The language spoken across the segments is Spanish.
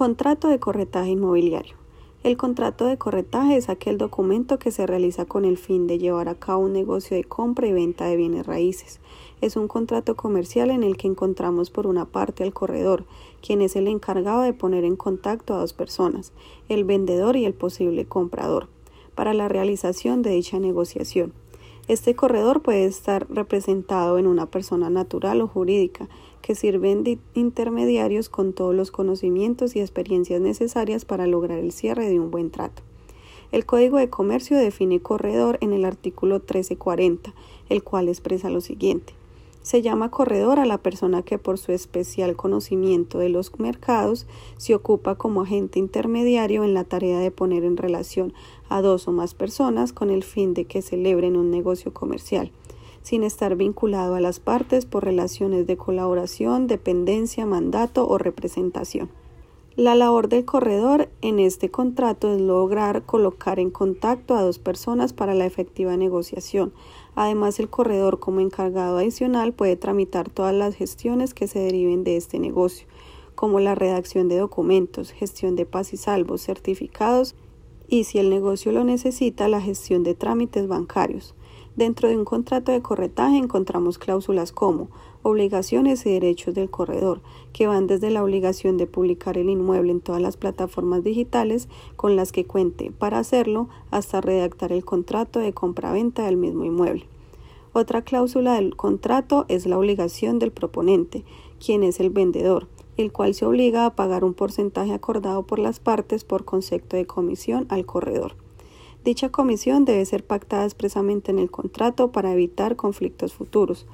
Contrato de corretaje inmobiliario. El contrato de corretaje es aquel documento que se realiza con el fin de llevar a cabo un negocio de compra y venta de bienes raíces. Es un contrato comercial en el que encontramos por una parte al corredor, quien es el encargado de poner en contacto a dos personas, el vendedor y el posible comprador, para la realización de dicha negociación. Este corredor puede estar representado en una persona natural o jurídica, que sirven de intermediarios con todos los conocimientos y experiencias necesarias para lograr el cierre de un buen trato. El Código de Comercio define corredor en el artículo 1340, el cual expresa lo siguiente. Se llama corredor a la persona que por su especial conocimiento de los mercados se ocupa como agente intermediario en la tarea de poner en relación a dos o más personas con el fin de que celebren un negocio comercial, sin estar vinculado a las partes por relaciones de colaboración, dependencia, mandato o representación. La labor del corredor en este contrato es lograr colocar en contacto a dos personas para la efectiva negociación. Además, el corredor como encargado adicional puede tramitar todas las gestiones que se deriven de este negocio, como la redacción de documentos, gestión de paz y salvos, certificados y, si el negocio lo necesita, la gestión de trámites bancarios. Dentro de un contrato de corretaje encontramos cláusulas como obligaciones y derechos del corredor, que van desde la obligación de publicar el inmueble en todas las plataformas digitales con las que cuente para hacerlo hasta redactar el contrato de compraventa del mismo inmueble. Otra cláusula del contrato es la obligación del proponente, quien es el vendedor, el cual se obliga a pagar un porcentaje acordado por las partes por concepto de comisión al corredor. Dicha comisión debe ser pactada expresamente en el contrato para evitar conflictos futuros.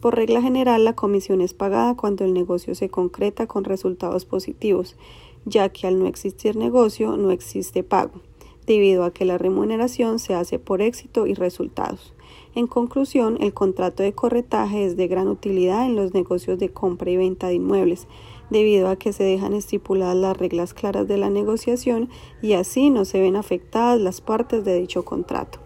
Por regla general, la comisión es pagada cuando el negocio se concreta con resultados positivos, ya que al no existir negocio no existe pago, debido a que la remuneración se hace por éxito y resultados. En conclusión, el contrato de corretaje es de gran utilidad en los negocios de compra y venta de inmuebles, debido a que se dejan estipuladas las reglas claras de la negociación y así no se ven afectadas las partes de dicho contrato.